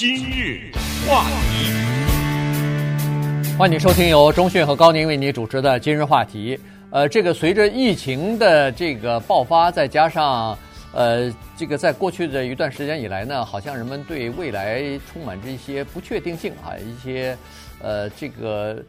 今日话题，欢迎收听由钟讯和高宁为你主持的今日话题。呃，这个随着疫情的这个爆发，再加上呃，这个在过去的一段时间以来呢，好像人们对未来充满着一些不确定性啊，一些呃，这个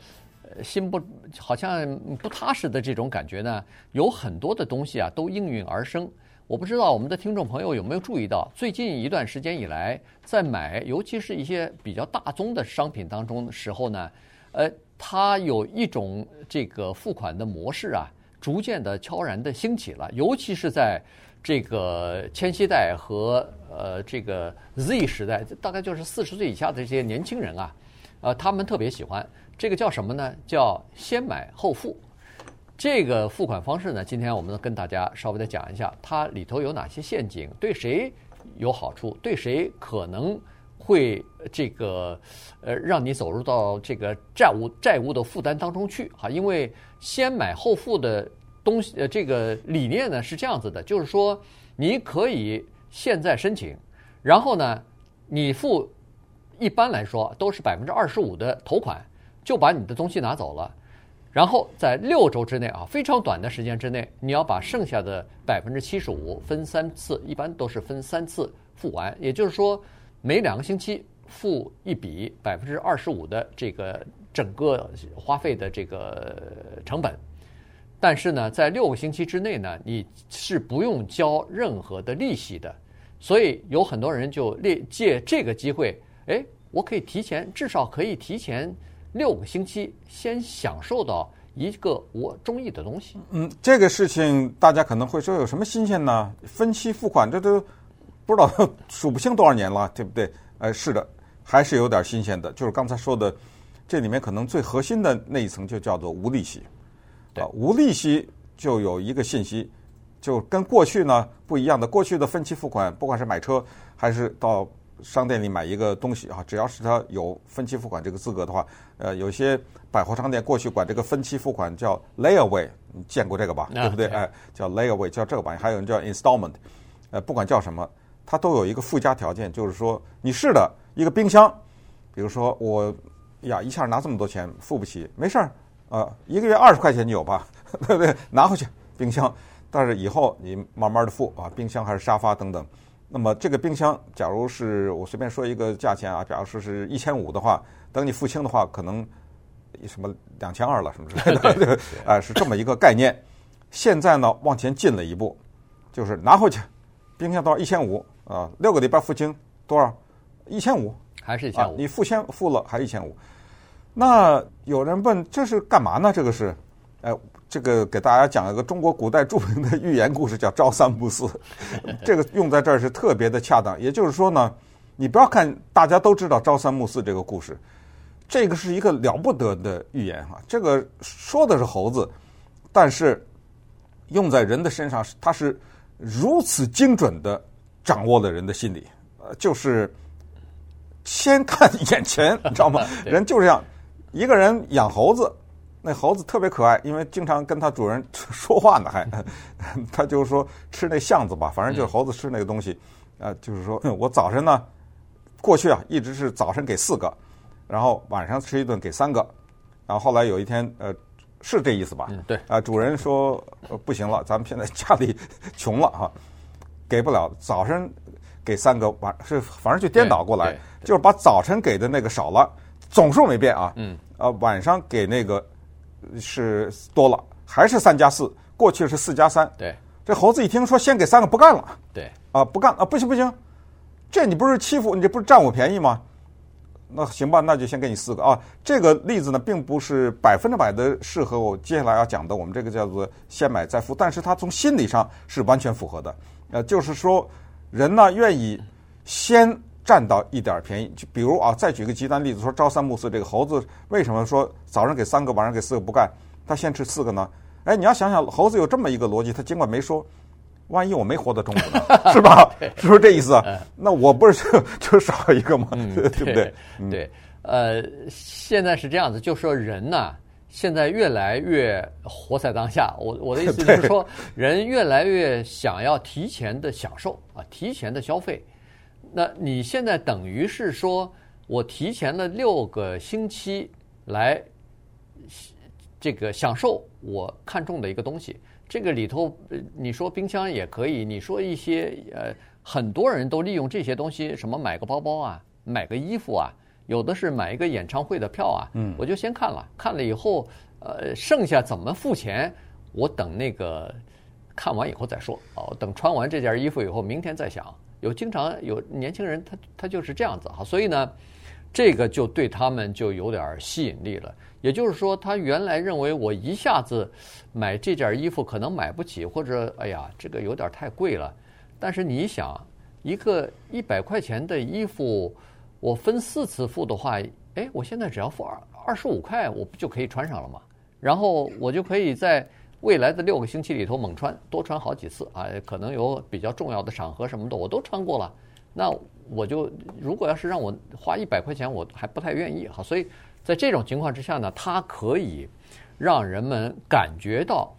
心不好像不踏实的这种感觉呢，有很多的东西啊都应运而生。我不知道我们的听众朋友有没有注意到，最近一段时间以来，在买尤其是一些比较大宗的商品当中的时候呢，呃，它有一种这个付款的模式啊，逐渐的悄然的兴起了。尤其是在这个千禧代和呃这个 Z 时代，大概就是四十岁以下的这些年轻人啊，呃，他们特别喜欢这个叫什么呢？叫先买后付。这个付款方式呢，今天我们跟大家稍微的讲一下，它里头有哪些陷阱，对谁有好处，对谁可能会这个呃让你走入到这个债务债务的负担当中去哈。因为先买后付的东西，呃，这个理念呢是这样子的，就是说你可以现在申请，然后呢，你付一般来说都是百分之二十五的头款，就把你的东西拿走了。然后在六周之内啊，非常短的时间之内，你要把剩下的百分之七十五分三次，一般都是分三次付完。也就是说，每两个星期付一笔百分之二十五的这个整个花费的这个成本。但是呢，在六个星期之内呢，你是不用交任何的利息的。所以有很多人就借借这个机会，哎，我可以提前，至少可以提前。六个星期先享受到一个我中意的东西。嗯，这个事情大家可能会说有什么新鲜呢？分期付款这都不知道 数不清多少年了，对不对？呃，是的，还是有点新鲜的。就是刚才说的，这里面可能最核心的那一层就叫做无利息。对，无利息就有一个信息，就跟过去呢不一样的。过去的分期付款，不管是买车还是到。商店里买一个东西啊，只要是他有分期付款这个资格的话，呃，有些百货商店过去管这个分期付款叫 layaway，你见过这个吧？对不对？哎，叫 layaway，叫这个吧？还有人叫 installment，呃，不管叫什么，它都有一个附加条件，就是说你是的一个冰箱，比如说我呀一下拿这么多钱付不起，没事儿，呃，一个月二十块钱你有吧？对不对？拿回去冰箱，但是以后你慢慢的付啊，冰箱还是沙发等等。那么这个冰箱，假如是我随便说一个价钱啊，假如说是一千五的话，等你付清的话，可能什么两千二了，什么之类的，啊，是这么一个概念。现在呢，往前进了一步，就是拿回去，冰箱多少？一千五啊，六个礼拜付清多少？一千五，还是一千五？你付先付了还一千五？那有人问，这是干嘛呢？这个是，哎。这个给大家讲一个中国古代著名的寓言故事，叫“朝三暮四 ”。这个用在这儿是特别的恰当。也就是说呢，你不要看大家都知道“朝三暮四”这个故事，这个是一个了不得的寓言哈。这个说的是猴子，但是用在人的身上，它是如此精准的掌握了人的心理。呃，就是先看 眼前，你知道吗？人就是这样，一个人养猴子。那猴子特别可爱，因为经常跟它主人 说话呢，还 它就是说吃那橡子吧，反正就是猴子吃那个东西，啊，就是说我早晨呢，过去啊一直是早晨给四个，然后晚上吃一顿给三个，然后后来有一天呃是这意思吧？嗯，对啊，主人说不行了，咱们现在家里 穷了哈，给不了，早晨给三个，晚是反正就颠倒过来，就是把早晨给的那个少了，总数没变啊，嗯，啊晚上给那个。是多了，还是三加四？过去是四加三。对，这猴子一听说先给三个，不干了。对，啊，不干啊，不行不行，这你不是欺负，你这不是占我便宜吗？那行吧，那就先给你四个啊。这个例子呢，并不是百分之百的适合我接下来要讲的，我们这个叫做先买再付，但是它从心理上是完全符合的。呃，就是说人呢愿意先。占到一点便宜，就比如啊，再举个极端例子，说朝三暮四，这个猴子为什么说早上给三个，晚上给四个不干，他先吃四个呢？哎，你要想想，猴子有这么一个逻辑，他尽管没说，万一我没活到中午呢，是吧？是不是这意思？那我不是就 就少一个吗？嗯、对不对？对，呃，现在是这样子，就说人呐，现在越来越活在当下。我我的意思就是说，人越来越想要提前的享受啊，提前的消费。那你现在等于是说我提前了六个星期来这个享受我看中的一个东西。这个里头，你说冰箱也可以，你说一些呃，很多人都利用这些东西，什么买个包包啊，买个衣服啊，有的是买一个演唱会的票啊。嗯，我就先看了，看了以后，呃，剩下怎么付钱，我等那个看完以后再说。哦，等穿完这件衣服以后，明天再想。有经常有年轻人，他他就是这样子哈，所以呢，这个就对他们就有点吸引力了。也就是说，他原来认为我一下子买这件衣服可能买不起，或者哎呀，这个有点太贵了。但是你想，一个一百块钱的衣服，我分四次付的话，哎，我现在只要付二二十五块，我不就可以穿上了吗？然后我就可以在未来的六个星期里头猛穿，多穿好几次啊。可能有比较重要的场合什么的，我都穿过了。那我就如果要是让我花一百块钱，我还不太愿意哈。所以。在这种情况之下呢，它可以让人们感觉到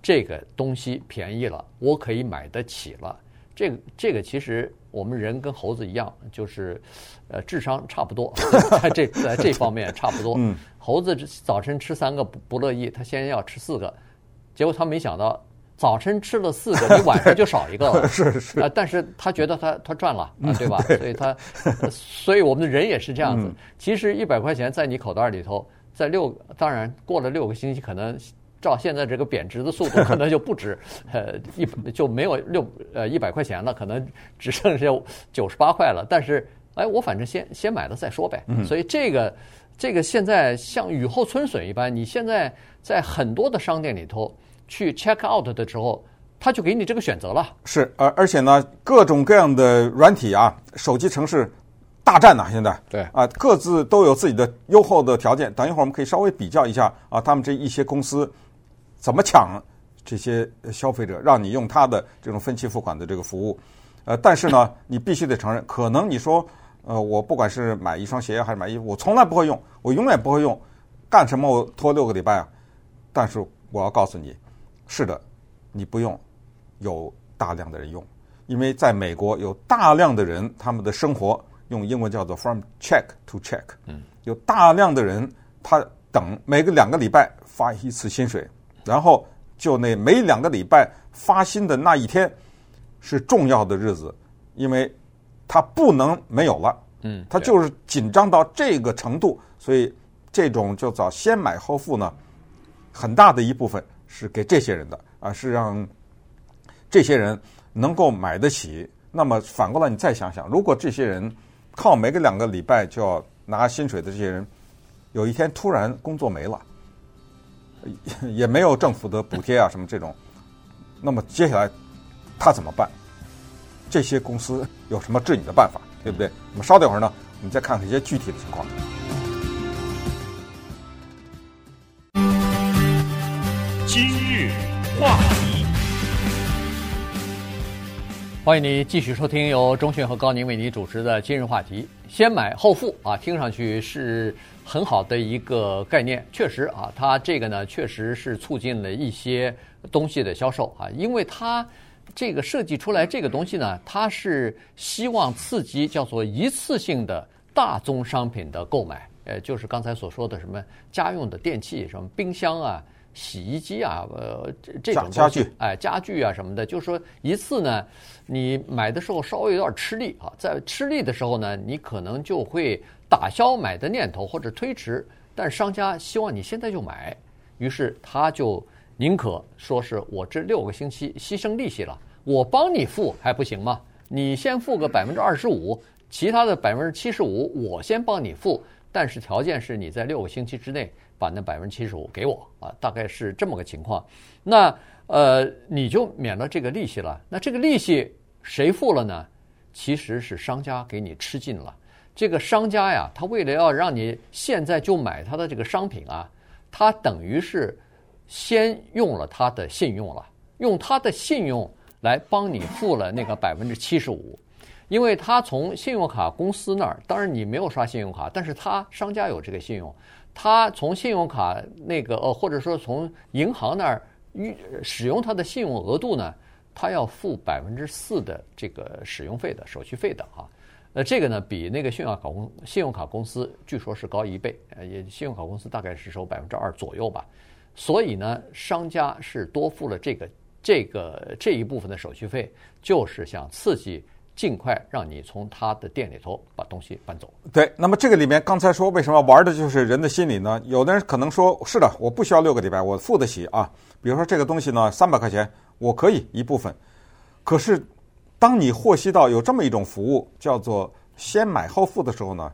这个东西便宜了，我可以买得起了。这个这个其实我们人跟猴子一样，就是呃智商差不多，在这在这方面差不多。猴子早晨吃三个不不乐意，他先要吃四个，结果他没想到。早晨吃了四个，你晚上就少一个了。是是啊，但是他觉得他他赚了啊，对吧？所以他，所以我们的人也是这样子。其实一百块钱在你口袋里头，在六当然过了六个星期，可能照现在这个贬值的速度，可能就不止呃一就没有六呃一百块钱了，可能只剩下九十八块了。但是哎，我反正先先买了再说呗。所以这个这个现在像雨后春笋一般，你现在在很多的商店里头。去 check out 的时候，他就给你这个选择了。是，而而且呢，各种各样的软体啊，手机城市大战呐，现在对啊，各自都有自己的优厚的条件。等一会儿我们可以稍微比较一下啊，他们这一些公司怎么抢这些消费者，让你用他的这种分期付款的这个服务。呃，但是呢，你必须得承认，可能你说，呃，我不管是买一双鞋还是买衣服，我从来不会用，我永远不会用，干什么我拖六个礼拜啊？但是我要告诉你。是的，你不用，有大量的人用，因为在美国有大量的人，他们的生活用英文叫做 from check to check，嗯，有大量的人他等每个两个礼拜发一次薪水，然后就那每两个礼拜发薪的那一天是重要的日子，因为他不能没有了，嗯，他就是紧张到这个程度，所以这种就叫先买后付呢，很大的一部分。是给这些人的啊，是让这些人能够买得起。那么反过来，你再想想，如果这些人靠每个两个礼拜就要拿薪水的这些人，有一天突然工作没了，也没有政府的补贴啊什么这种，那么接下来他怎么办？这些公司有什么治你的办法，对不对？我们稍等一会儿呢，我们再看看一些具体的情况。今日话题，欢迎你继续收听由钟迅和高宁为你主持的今日话题。先买后付啊，听上去是很好的一个概念。确实啊，它这个呢，确实是促进了一些东西的销售啊，因为它这个设计出来这个东西呢，它是希望刺激叫做一次性的大宗商品的购买，呃，就是刚才所说的什么家用的电器，什么冰箱啊。洗衣机啊，呃，这这种家具，哎，家具啊什么的，就是说一次呢，你买的时候稍微有点吃力啊，在吃力的时候呢，你可能就会打消买的念头或者推迟。但商家希望你现在就买，于是他就宁可说是我这六个星期牺牲利息了，我帮你付还不行吗？你先付个百分之二十五，其他的百分之七十五我先帮你付，但是条件是你在六个星期之内。把那百分之七十五给我啊，大概是这么个情况。那呃，你就免了这个利息了。那这个利息谁付了呢？其实是商家给你吃进了。这个商家呀，他为了要让你现在就买他的这个商品啊，他等于是先用了他的信用了，用他的信用来帮你付了那个百分之七十五。因为他从信用卡公司那儿，当然你没有刷信用卡，但是他商家有这个信用。他从信用卡那个呃，或者说从银行那儿预使用他的信用额度呢，他要付百分之四的这个使用费的手续费的啊。呃，这个呢比那个信用卡公信用卡公司据说是高一倍，呃，也信用卡公司大概是收百分之二左右吧。所以呢，商家是多付了这个这个这一部分的手续费，就是想刺激尽快让你从他的店里头把东西搬走。对，那么这个里面刚才说为什么玩的就是人的心理呢？有的人可能说是的，我不需要六个礼拜，我付得起啊。比如说这个东西呢，三百块钱我可以一部分。可是当你获悉到有这么一种服务叫做先买后付的时候呢，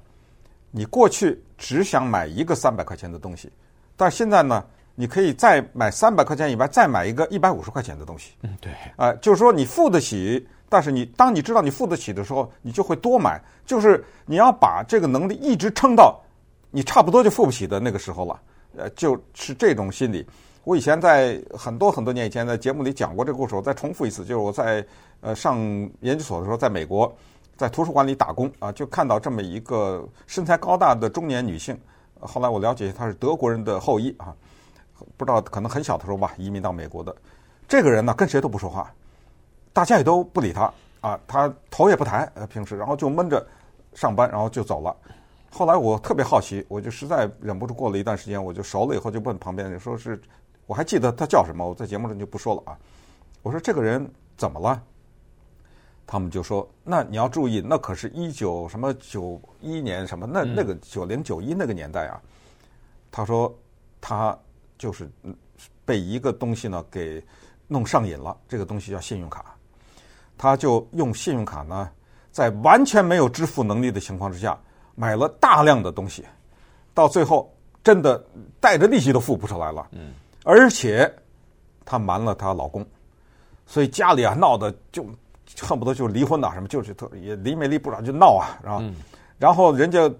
你过去只想买一个三百块钱的东西，但现在呢？你可以再买三百块钱以外，再买一个一百五十块钱的东西。嗯，对。啊，就是说你付得起，但是你当你知道你付得起的时候，你就会多买。就是你要把这个能力一直撑到你差不多就付不起的那个时候了。呃，就是这种心理。我以前在很多很多年以前在节目里讲过这个故事，我再重复一次，就是我在呃上研究所的时候，在美国在图书馆里打工啊，就看到这么一个身材高大的中年女性。后来我了解她是德国人的后裔啊。不知道，可能很小的时候吧，移民到美国的这个人呢，跟谁都不说话，大家也都不理他啊，他头也不抬，呃，平时然后就闷着上班，然后就走了。后来我特别好奇，我就实在忍不住，过了一段时间，我就熟了以后就问旁边人，说是我还记得他叫什么，我在节目上就不说了啊。我说这个人怎么了？他们就说，那你要注意，那可是一九什么九一年什么，那那个九零九一那个年代啊。他说他。就是被一个东西呢给弄上瘾了，这个东西叫信用卡，他就用信用卡呢，在完全没有支付能力的情况之下，买了大量的东西，到最后真的带着利息都付不出来了。嗯，而且她瞒了她老公，所以家里啊闹得就恨不得就离婚呐，什么就是特也离没离不了就闹啊，然后然后人家。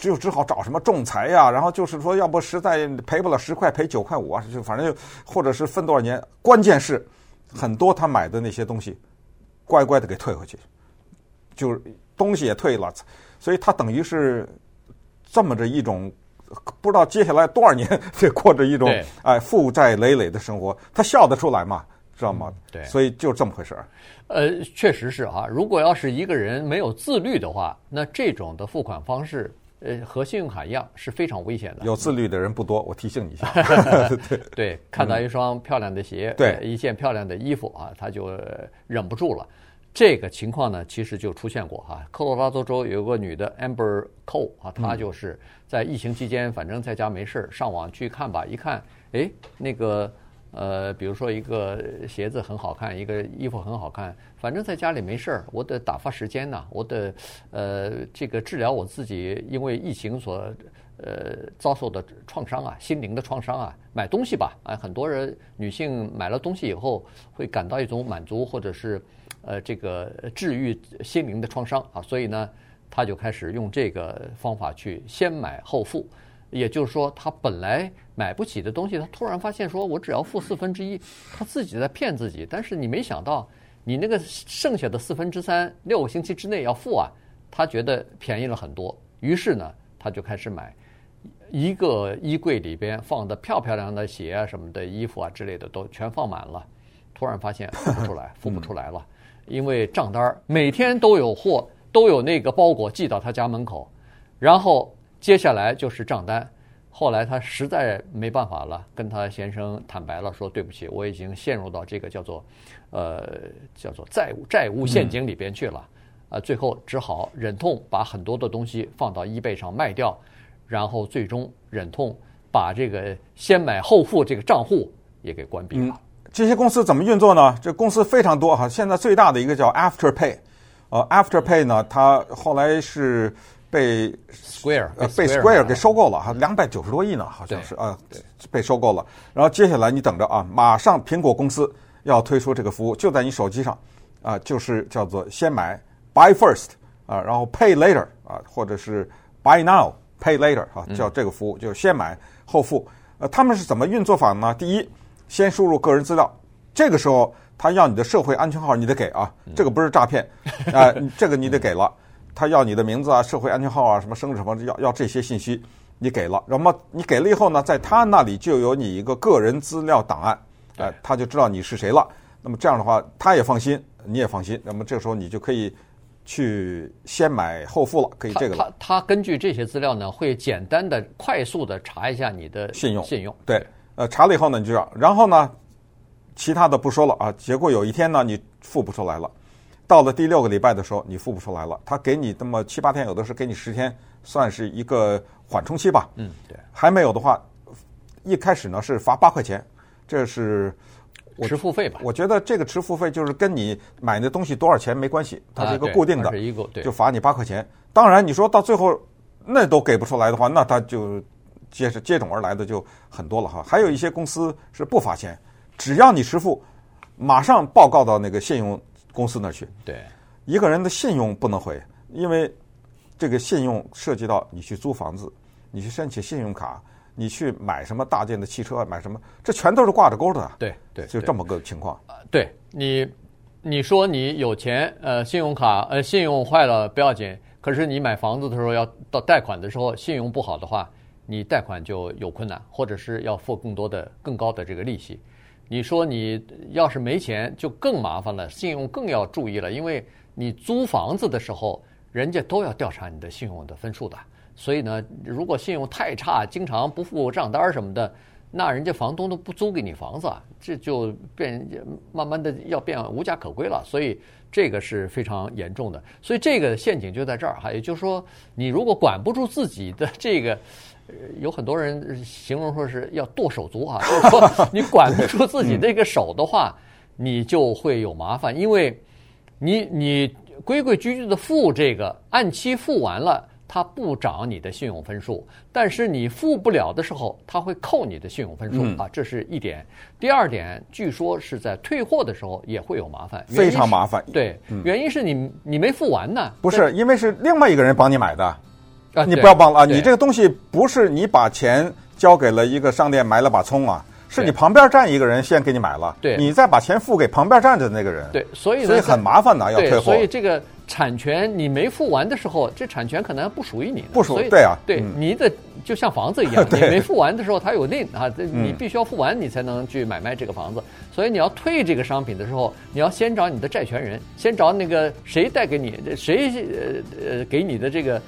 就只好找什么仲裁呀，然后就是说，要不实在赔不了十块，赔九块五啊，就反正就或者是分多少年。关键是很多他买的那些东西，乖乖的给退回去，就是东西也退了，所以他等于是这么着一种，不知道接下来多少年得 过着一种哎负债累累的生活，他笑得出来吗？知道吗？对，所以就这么回事儿。呃，确实是啊，如果要是一个人没有自律的话，那这种的付款方式。呃，和信用卡一样是非常危险的。有自律的人不多，我提醒你一下。对对，看到一双漂亮的鞋，嗯、对一件漂亮的衣服啊，他就忍不住了。这个情况呢，其实就出现过哈。科罗拉多州有个女的 Amber Cole 啊，她就是在疫情期间，反正在家没事上网去看吧，一看，哎，那个。呃，比如说一个鞋子很好看，一个衣服很好看，反正在家里没事儿，我得打发时间呐，我得呃这个治疗我自己因为疫情所呃遭受的创伤啊，心灵的创伤啊，买东西吧，啊，很多人女性买了东西以后会感到一种满足，或者是呃这个治愈心灵的创伤啊，所以呢，她就开始用这个方法去先买后付。也就是说，他本来买不起的东西，他突然发现说：“我只要付四分之一。”他自己在骗自己。但是你没想到，你那个剩下的四分之三，六个星期之内要付啊，他觉得便宜了很多。于是呢，他就开始买一个衣柜里边放的漂漂亮亮的鞋啊、什么的衣服啊之类的都全放满了。突然发现付不出来，付不出来了，因为账单每天都有货，都有那个包裹寄到他家门口，然后。接下来就是账单，后来他实在没办法了，跟他先生坦白了，说对不起，我已经陷入到这个叫做，呃，叫做债务债务陷阱里边去了，啊，最后只好忍痛把很多的东西放到 eBay 上卖掉，然后最终忍痛把这个先买后付这个账户也给关闭了。这些公司怎么运作呢？这公司非常多哈，现在最大的一个叫 Afterpay，呃，Afterpay 呢，它后来是。被 Square 呃被 Square 给收购了哈，两百九十多亿呢，好像是啊，被收购了。然后接下来你等着啊，马上苹果公司要推出这个服务，就在你手机上啊，就是叫做先买 Buy First 啊，然后 Pay Later 啊，或者是 Buy Now Pay Later 啊，叫这个服务就是先买后付。呃，他们是怎么运作法呢？第一，先输入个人资料，这个时候他要你的社会安全号，你得给啊，这个不是诈骗啊，这个你得给了。他要你的名字啊、社会安全号啊、什么生日什么，要要这些信息，你给了，那么你给了以后呢，在他那里就有你一个个人资料档案，哎，他就知道你是谁了。那么这样的话，他也放心，你也放心。那么这时候你就可以去先买后付了，可以这个了。他他根据这些资料呢，会简单的、快速的查一下你的信用。信用对，呃，查了以后呢，你就要，然后呢，其他的不说了啊。结果有一天呢，你付不出来了，到了第六个礼拜的时候，你付不出来了，他给你这么七八天，有的是给你十天，算是一个缓冲期吧。嗯，对。还没有的话，一开始呢是罚八块钱，这是。迟付费吧，我觉得这个迟付费就是跟你买那东西多少钱没关系，它是一个固定的，就罚你八块钱。当然，你说到最后那都给不出来的话，那他就接着接踵而来的就很多了哈。还有一些公司是不罚钱，只要你迟付，马上报告到那个信用公司那儿去。对，一个人的信用不能毁，因为这个信用涉及到你去租房子，你去申请信用卡。你去买什么大件的汽车，买什么，这全都是挂着钩的。对对，就这么个情况。对你，你说你有钱，呃，信用卡呃，信用坏了不要紧，可是你买房子的时候要到贷款的时候，信用不好的话，你贷款就有困难，或者是要付更多的、更高的这个利息。你说你要是没钱，就更麻烦了，信用更要注意了，因为你租房子的时候，人家都要调查你的信用的分数的。所以呢，如果信用太差，经常不付账单什么的，那人家房东都不租给你房子，这就变慢慢的要变无家可归了。所以这个是非常严重的。所以这个陷阱就在这儿哈，也就是说，你如果管不住自己的这个，有很多人形容说是要剁手族啊，就是说 你管不住自己这个手的话，你就会有麻烦，因为你你规规矩矩的付这个，按期付完了。他不涨你的信用分数，但是你付不了的时候，他会扣你的信用分数、嗯、啊，这是一点。第二点，据说是在退货的时候也会有麻烦，非常麻烦。对，嗯、原因是你你没付完呢。不是，因为是另外一个人帮你买的啊，你不要帮了啊！你这个东西不是你把钱交给了一个商店买了把葱啊，是你旁边站一个人先给你买了，对，你再把钱付给旁边站着的那个人。对，所以所以很麻烦的，要退货。所以这个。产权你没付完的时候，这产权可能不属于你，不属于对啊，对，你的就像房子一样，你没付完的时候，它有令啊，你必须要付完，你才能去买卖这个房子。所以你要退这个商品的时候，你要先找你的债权人，先找那个谁贷给你，谁呃呃给你的这个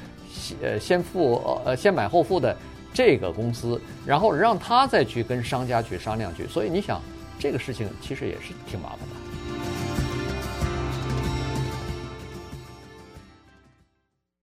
呃先付呃先买后付的这个公司，然后让他再去跟商家去商量去。所以你想，这个事情其实也是挺麻烦的。